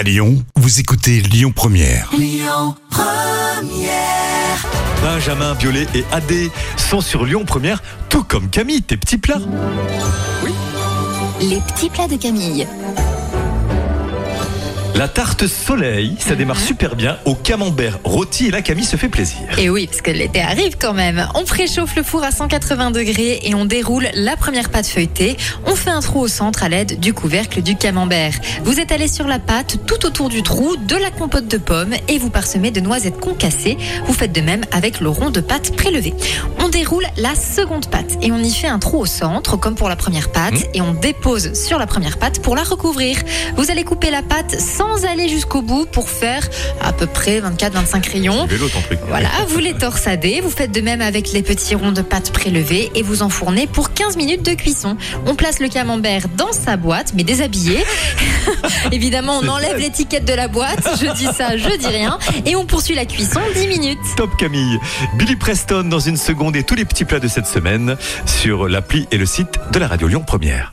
À Lyon, vous écoutez Lyon Première. Benjamin, Violet et Adé sont sur Lyon Première, tout comme Camille, tes petits plats. Les petits plats de Camille. La tarte soleil, ça démarre super bien au camembert rôti et là Camille se fait plaisir. Et oui, parce que l'été arrive quand même. On préchauffe le four à 180 degrés et on déroule la première pâte feuilletée. On fait un trou au centre à l'aide du couvercle du camembert. Vous étalez sur la pâte tout autour du trou de la compote de pommes et vous parsemez de noisettes concassées. Vous faites de même avec le rond de pâte prélevé. On déroule la seconde pâte et on y fait un trou au centre comme pour la première pâte Mmh. et on dépose sur la première pâte pour la recouvrir. Vous allez couper la pâte sans aller jusqu'au bout pour faire à peu près 24-25 rayons. Vélo ton truc. Voilà, vous les torsadez, vous faites de même avec les petits ronds de pâte prélevés et vous enfournez pour 15 minutes de cuisson. On place le camembert dans sa boîte, mais déshabillé. Évidemment, on enlève l'étiquette de la boîte, je dis ça, je dis rien, et on poursuit la cuisson 10 minutes. Top Camille. Billy Preston dans une seconde et tous les petits plats de cette semaine sur l'appli et le site de la radio Lyon Première.